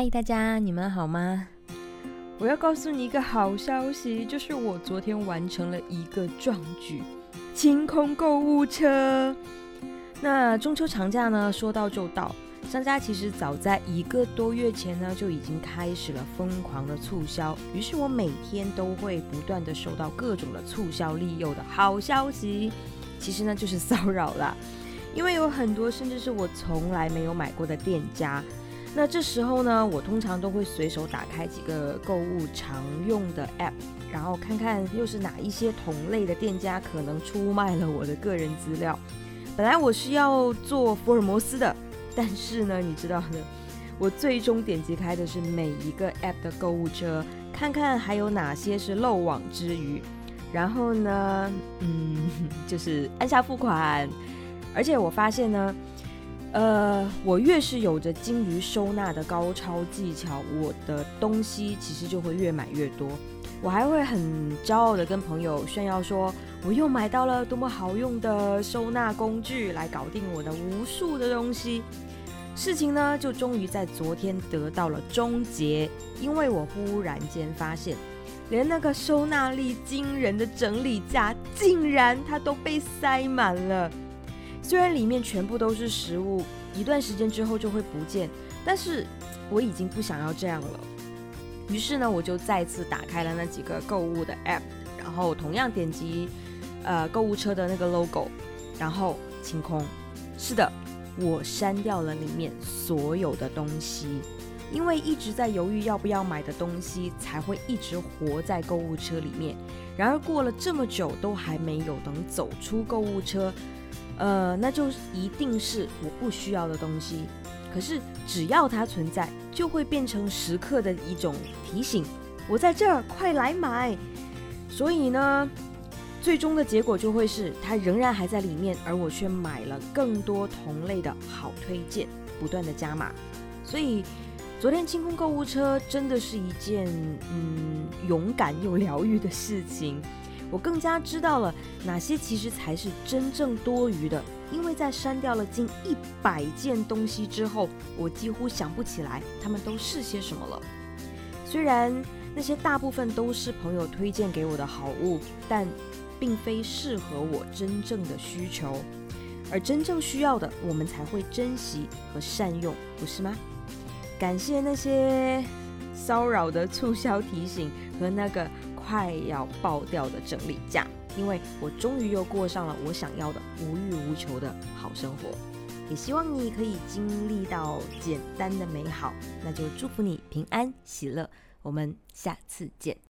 嗨，大家，你们好吗？我要告诉你一个好消息，就是我昨天完成了一个壮举——清空购物车。那中秋长假呢，说到就到，商家其实早在一个多月前呢，就已经开始了疯狂的促销。于是我每天都会不断的收到各种的促销利诱的好消息，其实呢就是骚扰啦。因为有很多甚至是我从来没有买过的店家。那这时候呢，我通常都会随手打开几个购物常用的 App，然后看看又是哪一些同类的店家可能出卖了我的个人资料。本来我是要做福尔摩斯的，但是呢，你知道的，我最终点击开的是每一个 App 的购物车，看看还有哪些是漏网之鱼。然后呢，嗯，就是按下付款，而且我发现呢。呃，我越是有着精于收纳的高超技巧，我的东西其实就会越买越多。我还会很骄傲的跟朋友炫耀说，我又买到了多么好用的收纳工具，来搞定我的无数的东西。事情呢，就终于在昨天得到了终结，因为我忽然间发现，连那个收纳力惊人的整理架，竟然它都被塞满了。虽然里面全部都是食物，一段时间之后就会不见，但是我已经不想要这样了。于是呢，我就再次打开了那几个购物的 app，然后同样点击呃购物车的那个 logo，然后清空。是的，我删掉了里面所有的东西，因为一直在犹豫要不要买的东西，才会一直活在购物车里面。然而过了这么久，都还没有能走出购物车。呃，那就一定是我不需要的东西。可是只要它存在，就会变成时刻的一种提醒，我在这儿，快来买。所以呢，最终的结果就会是它仍然还在里面，而我却买了更多同类的好推荐，不断的加码。所以昨天清空购物车真的是一件嗯勇敢又疗愈的事情。我更加知道了哪些其实才是真正多余的，因为在删掉了近一百件东西之后，我几乎想不起来它们都是些什么了。虽然那些大部分都是朋友推荐给我的好物，但并非适合我真正的需求，而真正需要的，我们才会珍惜和善用，不是吗？感谢那些骚扰的促销提醒和那个。快要爆掉的整理架，因为我终于又过上了我想要的无欲无求的好生活。也希望你可以经历到简单的美好，那就祝福你平安喜乐。我们下次见。